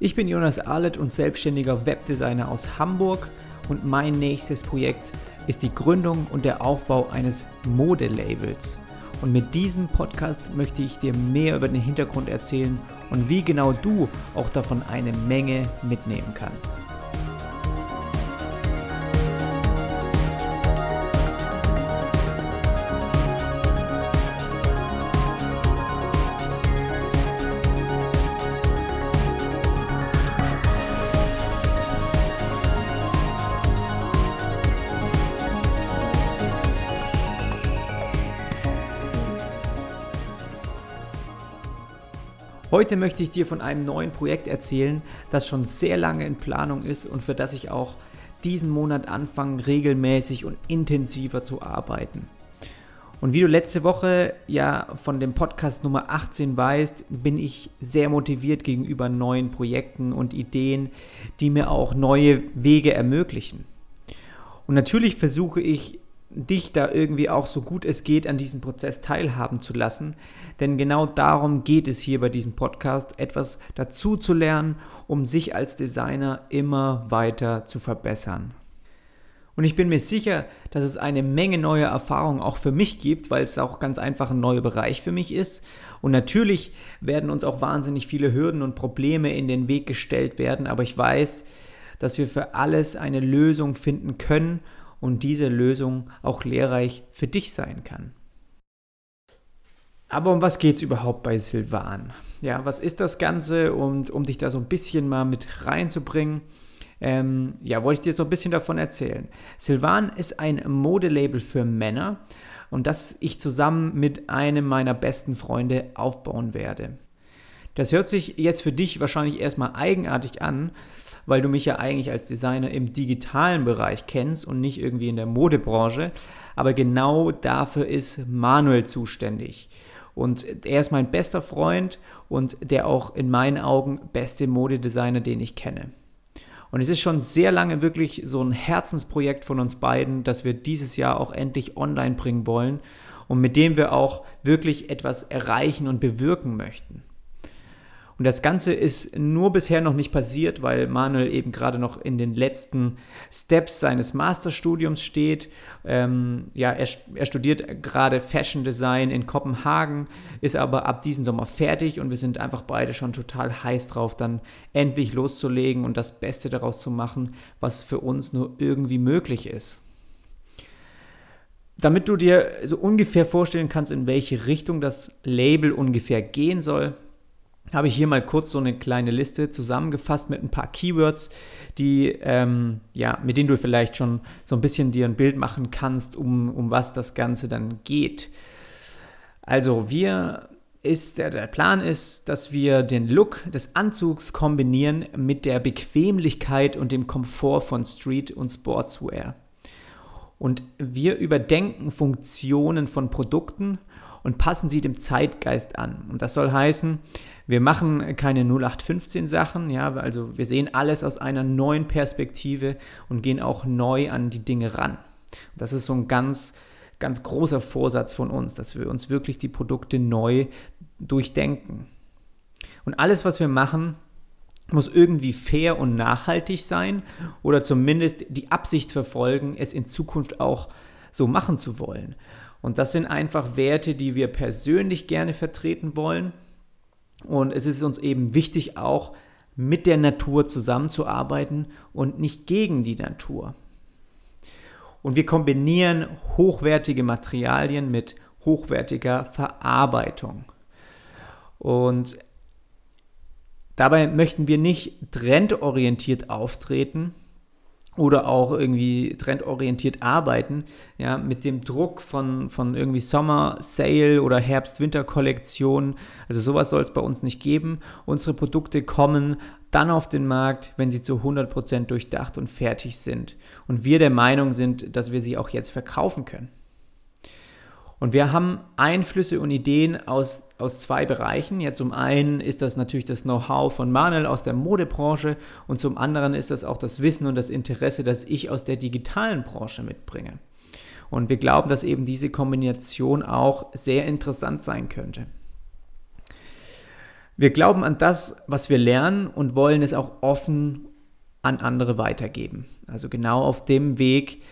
Ich bin Jonas Arlett und selbstständiger Webdesigner aus Hamburg und mein nächstes Projekt ist die Gründung und der Aufbau eines Modelabels. Und mit diesem Podcast möchte ich dir mehr über den Hintergrund erzählen und wie genau du auch davon eine Menge mitnehmen kannst. Heute möchte ich dir von einem neuen Projekt erzählen, das schon sehr lange in Planung ist und für das ich auch diesen Monat anfange, regelmäßig und intensiver zu arbeiten. Und wie du letzte Woche ja von dem Podcast Nummer 18 weißt, bin ich sehr motiviert gegenüber neuen Projekten und Ideen, die mir auch neue Wege ermöglichen. Und natürlich versuche ich dich da irgendwie auch so gut es geht an diesem Prozess teilhaben zu lassen. Denn genau darum geht es hier bei diesem Podcast, etwas dazu zu lernen, um sich als Designer immer weiter zu verbessern. Und ich bin mir sicher, dass es eine Menge neuer Erfahrungen auch für mich gibt, weil es auch ganz einfach ein neuer Bereich für mich ist. Und natürlich werden uns auch wahnsinnig viele Hürden und Probleme in den Weg gestellt werden, aber ich weiß, dass wir für alles eine Lösung finden können und diese Lösung auch lehrreich für dich sein kann. Aber um was geht es überhaupt bei Silvan? Ja, was ist das Ganze? Und um dich da so ein bisschen mal mit reinzubringen, ähm, ja, wollte ich dir so ein bisschen davon erzählen. Silvan ist ein Modelabel für Männer und das ich zusammen mit einem meiner besten Freunde aufbauen werde. Das hört sich jetzt für dich wahrscheinlich erstmal eigenartig an, weil du mich ja eigentlich als Designer im digitalen Bereich kennst und nicht irgendwie in der Modebranche. Aber genau dafür ist Manuel zuständig. Und er ist mein bester Freund und der auch in meinen Augen beste Modedesigner, den ich kenne. Und es ist schon sehr lange wirklich so ein Herzensprojekt von uns beiden, dass wir dieses Jahr auch endlich online bringen wollen und mit dem wir auch wirklich etwas erreichen und bewirken möchten. Und das Ganze ist nur bisher noch nicht passiert, weil Manuel eben gerade noch in den letzten Steps seines Masterstudiums steht. Ähm, ja, er, er studiert gerade Fashion Design in Kopenhagen, ist aber ab diesem Sommer fertig und wir sind einfach beide schon total heiß drauf, dann endlich loszulegen und das Beste daraus zu machen, was für uns nur irgendwie möglich ist damit du dir so ungefähr vorstellen kannst, in welche Richtung das Label ungefähr gehen soll, habe ich hier mal kurz so eine kleine Liste zusammengefasst mit ein paar Keywords, die, ähm, ja, mit denen du vielleicht schon so ein bisschen dir ein Bild machen kannst, um, um was das Ganze dann geht. Also wir ist, der, der Plan ist, dass wir den Look des Anzugs kombinieren mit der Bequemlichkeit und dem Komfort von Street- und Sportswear. Und wir überdenken Funktionen von Produkten und passen sie dem Zeitgeist an. Und das soll heißen, wir machen keine 0815 Sachen, ja, also wir sehen alles aus einer neuen Perspektive und gehen auch neu an die Dinge ran. Das ist so ein ganz, ganz großer Vorsatz von uns, dass wir uns wirklich die Produkte neu durchdenken. Und alles, was wir machen, muss irgendwie fair und nachhaltig sein oder zumindest die Absicht verfolgen, es in Zukunft auch so machen zu wollen. Und das sind einfach Werte, die wir persönlich gerne vertreten wollen und es ist uns eben wichtig, auch mit der Natur zusammenzuarbeiten und nicht gegen die Natur. Und wir kombinieren hochwertige Materialien mit hochwertiger Verarbeitung. Und dabei möchten wir nicht trendorientiert auftreten, oder auch irgendwie trendorientiert arbeiten, ja, mit dem Druck von, von irgendwie Sommer, Sale oder Herbst-Winter-Kollektionen. Also sowas soll es bei uns nicht geben. Unsere Produkte kommen dann auf den Markt, wenn sie zu 100% durchdacht und fertig sind. Und wir der Meinung sind, dass wir sie auch jetzt verkaufen können. Und wir haben Einflüsse und Ideen aus, aus zwei Bereichen. Ja, zum einen ist das natürlich das Know-how von Manuel aus der Modebranche und zum anderen ist das auch das Wissen und das Interesse, das ich aus der digitalen Branche mitbringe. Und wir glauben, dass eben diese Kombination auch sehr interessant sein könnte. Wir glauben an das, was wir lernen und wollen es auch offen an andere weitergeben. Also genau auf dem Weg,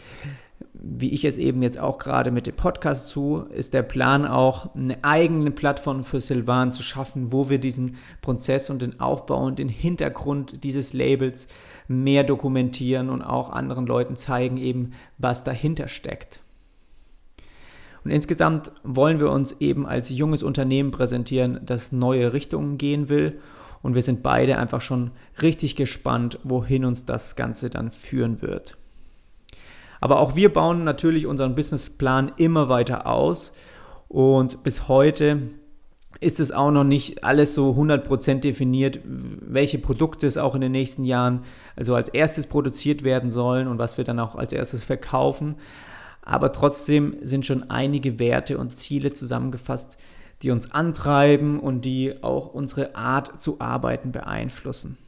wie ich es eben jetzt auch gerade mit dem Podcast zu, ist der Plan auch, eine eigene Plattform für Silvan zu schaffen, wo wir diesen Prozess und den Aufbau und den Hintergrund dieses Labels mehr dokumentieren und auch anderen Leuten zeigen eben, was dahinter steckt. Und insgesamt wollen wir uns eben als junges Unternehmen präsentieren, das neue Richtungen gehen will. Und wir sind beide einfach schon richtig gespannt, wohin uns das Ganze dann führen wird. Aber auch wir bauen natürlich unseren Businessplan immer weiter aus. Und bis heute ist es auch noch nicht alles so 100% definiert, welche Produkte es auch in den nächsten Jahren also als erstes produziert werden sollen und was wir dann auch als erstes verkaufen aber trotzdem sind schon einige Werte und Ziele zusammengefasst, die uns antreiben und die auch unsere Art zu arbeiten beeinflussen.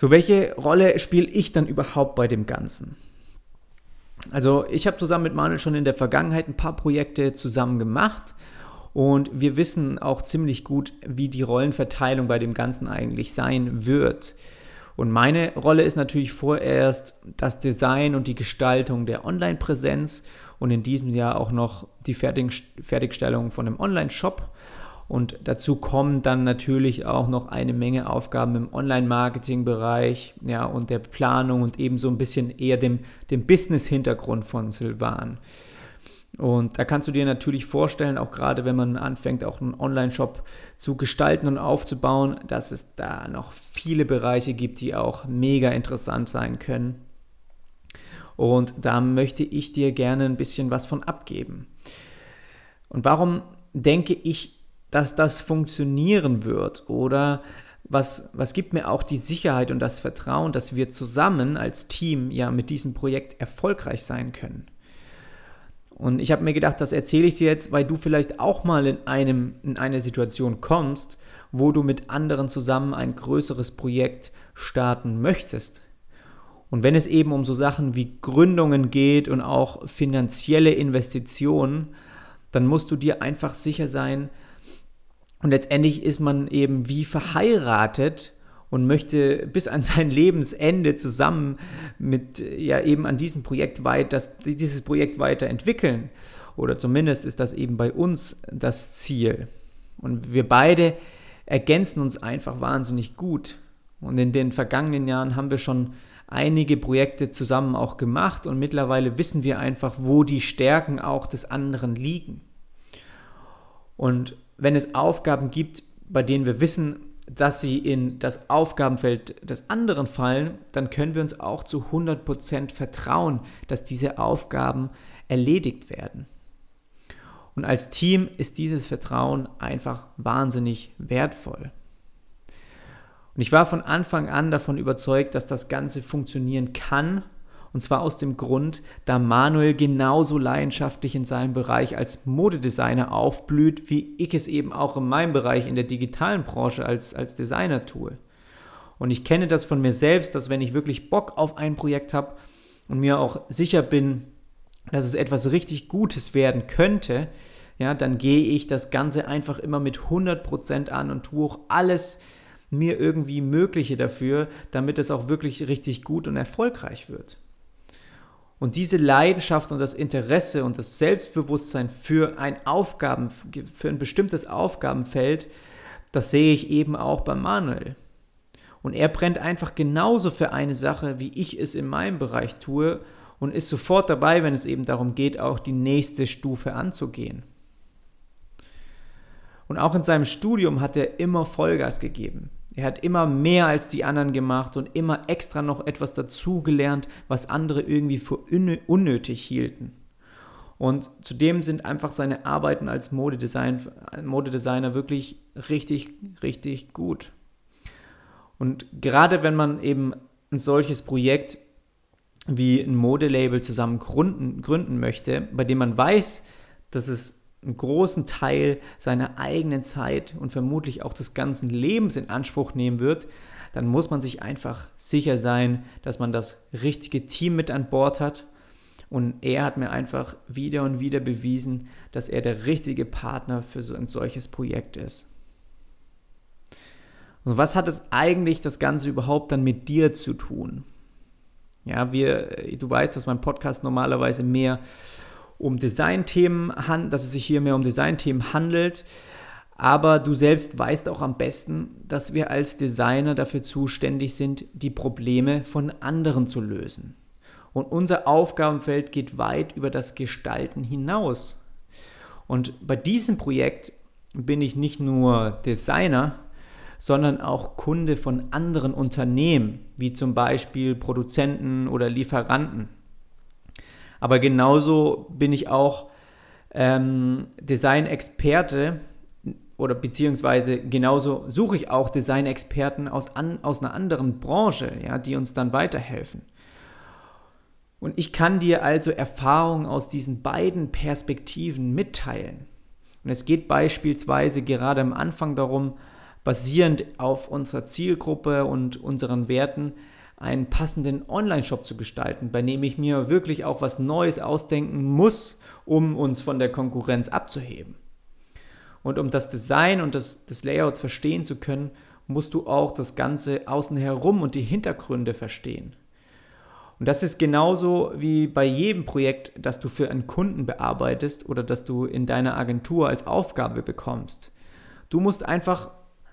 So, welche Rolle spiele ich dann überhaupt bei dem Ganzen? Also, ich habe zusammen mit Manuel schon in der Vergangenheit ein paar Projekte zusammen gemacht und wir wissen auch ziemlich gut, wie die Rollenverteilung bei dem Ganzen eigentlich sein wird. Und meine Rolle ist natürlich vorerst das Design und die Gestaltung der Online-Präsenz und in diesem Jahr auch noch die Fertigstellung von einem Online-Shop. Und dazu kommen dann natürlich auch noch eine Menge Aufgaben im Online-Marketing-Bereich ja, und der Planung und eben so ein bisschen eher dem, dem Business-Hintergrund von Silvan. Und da kannst du dir natürlich vorstellen, auch gerade wenn man anfängt, auch einen Online-Shop zu gestalten und aufzubauen, dass es da noch viele Bereiche gibt, die auch mega interessant sein können. Und da möchte ich dir gerne ein bisschen was von abgeben. Und warum denke ich, dass das funktionieren wird? Oder was, was gibt mir auch die Sicherheit und das Vertrauen, dass wir zusammen als Team ja mit diesem Projekt erfolgreich sein können? Und ich habe mir gedacht, das erzähle ich dir jetzt, weil du vielleicht auch mal in, einem, in eine Situation kommst, wo du mit anderen zusammen ein größeres Projekt starten möchtest. Und wenn es eben um so Sachen wie Gründungen geht und auch finanzielle Investitionen, dann musst du dir einfach sicher sein, und letztendlich ist man eben wie verheiratet und möchte bis an sein Lebensende zusammen mit ja eben an diesem Projekt weit, dieses Projekt weiterentwickeln. Oder zumindest ist das eben bei uns das Ziel. Und wir beide ergänzen uns einfach wahnsinnig gut. Und in den vergangenen Jahren haben wir schon einige Projekte zusammen auch gemacht und mittlerweile wissen wir einfach, wo die Stärken auch des anderen liegen. Und wenn es Aufgaben gibt, bei denen wir wissen, dass sie in das Aufgabenfeld des anderen fallen, dann können wir uns auch zu 100% vertrauen, dass diese Aufgaben erledigt werden. Und als Team ist dieses Vertrauen einfach wahnsinnig wertvoll. Und ich war von Anfang an davon überzeugt, dass das Ganze funktionieren kann und zwar aus dem Grund, da Manuel genauso leidenschaftlich in seinem Bereich als Modedesigner aufblüht, wie ich es eben auch in meinem Bereich in der digitalen Branche als, als Designer tue. Und ich kenne das von mir selbst, dass wenn ich wirklich Bock auf ein Projekt habe und mir auch sicher bin, dass es etwas richtig Gutes werden könnte, ja, dann gehe ich das Ganze einfach immer mit 100% an und tue auch alles mir irgendwie Mögliche dafür, damit es auch wirklich richtig gut und erfolgreich wird. Und diese Leidenschaft und das Interesse und das Selbstbewusstsein für ein Aufgaben, für ein bestimmtes Aufgabenfeld, das sehe ich eben auch bei Manuel. Und er brennt einfach genauso für eine Sache, wie ich es in meinem Bereich tue und ist sofort dabei, wenn es eben darum geht, auch die nächste Stufe anzugehen. Und auch in seinem Studium hat er immer Vollgas gegeben. Er hat immer mehr als die anderen gemacht und immer extra noch etwas dazugelernt, was andere irgendwie für unnötig hielten. Und zudem sind einfach seine Arbeiten als Modedesign, Modedesigner wirklich richtig, richtig gut. Und gerade wenn man eben ein solches Projekt wie ein Modelabel zusammen gründen, gründen möchte, bei dem man weiß, dass es einen großen Teil seiner eigenen Zeit und vermutlich auch des ganzen Lebens in Anspruch nehmen wird, dann muss man sich einfach sicher sein, dass man das richtige Team mit an Bord hat Und er hat mir einfach wieder und wieder bewiesen, dass er der richtige Partner für so ein solches Projekt ist. Und was hat es eigentlich das Ganze überhaupt dann mit dir zu tun? Ja, wir, du weißt, dass mein Podcast normalerweise mehr um Designthemen handelt, dass es sich hier mehr um Designthemen handelt. Aber du selbst weißt auch am besten, dass wir als Designer dafür zuständig sind, die Probleme von anderen zu lösen. Und unser Aufgabenfeld geht weit über das Gestalten hinaus. Und bei diesem Projekt bin ich nicht nur Designer, sondern auch Kunde von anderen Unternehmen, wie zum Beispiel Produzenten oder Lieferanten. Aber genauso bin ich auch ähm, Design-Experte oder beziehungsweise genauso suche ich auch Designexperten aus, an, aus einer anderen Branche, ja, die uns dann weiterhelfen. Und ich kann dir also Erfahrungen aus diesen beiden Perspektiven mitteilen. Und es geht beispielsweise gerade am Anfang darum, basierend auf unserer Zielgruppe und unseren Werten einen passenden Online-Shop zu gestalten, bei dem ich mir wirklich auch was Neues ausdenken muss, um uns von der Konkurrenz abzuheben. Und um das Design und das, das Layout verstehen zu können, musst du auch das Ganze außen herum und die Hintergründe verstehen. Und das ist genauso wie bei jedem Projekt, das du für einen Kunden bearbeitest oder das du in deiner Agentur als Aufgabe bekommst. Du musst einfach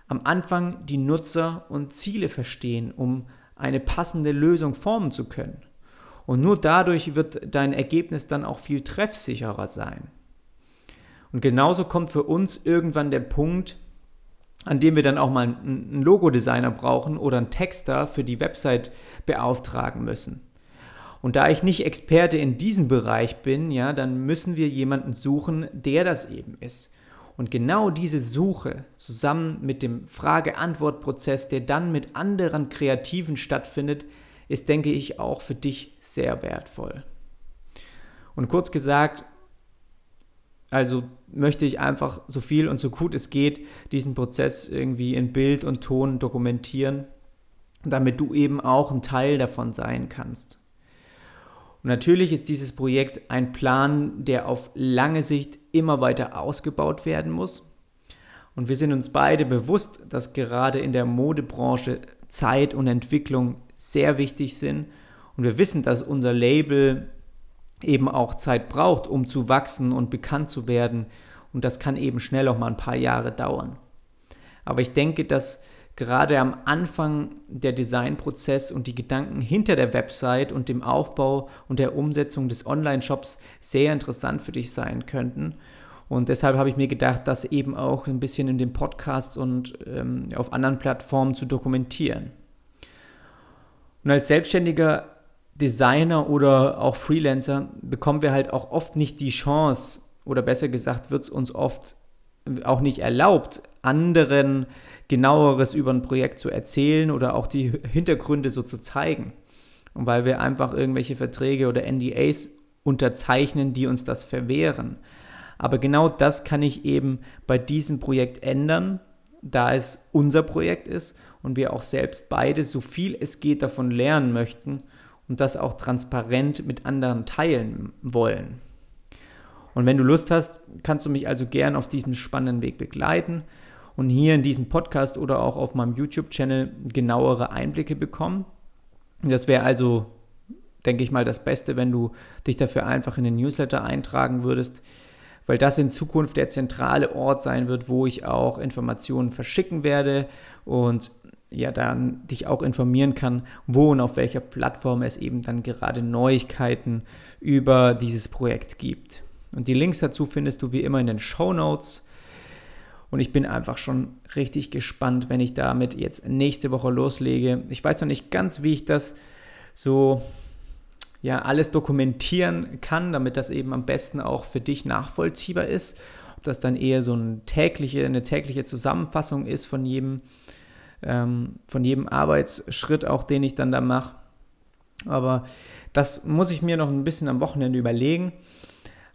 am Anfang die Nutzer und Ziele verstehen, um eine passende Lösung formen zu können. Und nur dadurch wird dein Ergebnis dann auch viel treffsicherer sein. Und genauso kommt für uns irgendwann der Punkt, an dem wir dann auch mal einen Logodesigner brauchen oder einen Texter für die Website beauftragen müssen. Und da ich nicht Experte in diesem Bereich bin, ja, dann müssen wir jemanden suchen, der das eben ist. Und genau diese Suche zusammen mit dem Frage-Antwort-Prozess, der dann mit anderen Kreativen stattfindet, ist, denke ich, auch für dich sehr wertvoll. Und kurz gesagt, also möchte ich einfach so viel und so gut es geht diesen Prozess irgendwie in Bild und Ton dokumentieren, damit du eben auch ein Teil davon sein kannst. Und natürlich ist dieses Projekt ein Plan, der auf lange Sicht immer weiter ausgebaut werden muss. Und wir sind uns beide bewusst, dass gerade in der Modebranche Zeit und Entwicklung sehr wichtig sind. Und wir wissen, dass unser Label eben auch Zeit braucht, um zu wachsen und bekannt zu werden. Und das kann eben schnell auch mal ein paar Jahre dauern. Aber ich denke, dass gerade am Anfang der Designprozess und die Gedanken hinter der Website und dem Aufbau und der Umsetzung des Online-Shops sehr interessant für dich sein könnten. Und deshalb habe ich mir gedacht, das eben auch ein bisschen in den Podcasts und ähm, auf anderen Plattformen zu dokumentieren. Und als Selbstständiger Designer oder auch Freelancer bekommen wir halt auch oft nicht die Chance, oder besser gesagt, wird es uns oft auch nicht erlaubt, anderen genaueres über ein Projekt zu erzählen oder auch die Hintergründe so zu zeigen. Und weil wir einfach irgendwelche Verträge oder NDAs unterzeichnen, die uns das verwehren. Aber genau das kann ich eben bei diesem Projekt ändern, da es unser Projekt ist und wir auch selbst beide so viel es geht davon lernen möchten und das auch transparent mit anderen teilen wollen. Und wenn du Lust hast, kannst du mich also gern auf diesem spannenden Weg begleiten und hier in diesem Podcast oder auch auf meinem YouTube-Channel genauere Einblicke bekommen. Das wäre also, denke ich mal, das Beste, wenn du dich dafür einfach in den Newsletter eintragen würdest, weil das in Zukunft der zentrale Ort sein wird, wo ich auch Informationen verschicken werde und ja dann dich auch informieren kann, wo und auf welcher Plattform es eben dann gerade Neuigkeiten über dieses Projekt gibt. Und die Links dazu findest du wie immer in den Show Notes. Und ich bin einfach schon richtig gespannt, wenn ich damit jetzt nächste Woche loslege. Ich weiß noch nicht ganz, wie ich das so ja alles dokumentieren kann, damit das eben am besten auch für dich nachvollziehbar ist. Ob das dann eher so eine tägliche, eine tägliche Zusammenfassung ist von jedem ähm, von jedem Arbeitsschritt auch, den ich dann da mache. Aber das muss ich mir noch ein bisschen am Wochenende überlegen.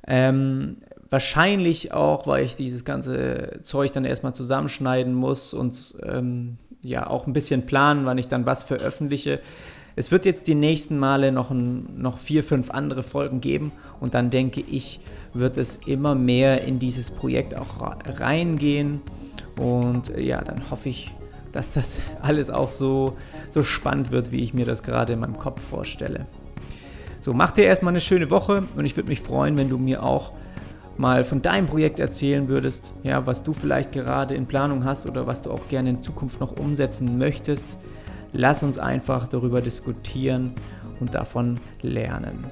Ähm, wahrscheinlich auch, weil ich dieses ganze Zeug dann erstmal zusammenschneiden muss und ähm, ja auch ein bisschen planen, wann ich dann was veröffentliche. Es wird jetzt die nächsten Male noch, ein, noch vier, fünf andere Folgen geben und dann denke ich, wird es immer mehr in dieses Projekt auch reingehen. Und äh, ja, dann hoffe ich, dass das alles auch so, so spannend wird, wie ich mir das gerade in meinem Kopf vorstelle. So, mach dir erstmal eine schöne Woche und ich würde mich freuen, wenn du mir auch mal von deinem Projekt erzählen würdest, ja, was du vielleicht gerade in Planung hast oder was du auch gerne in Zukunft noch umsetzen möchtest. Lass uns einfach darüber diskutieren und davon lernen.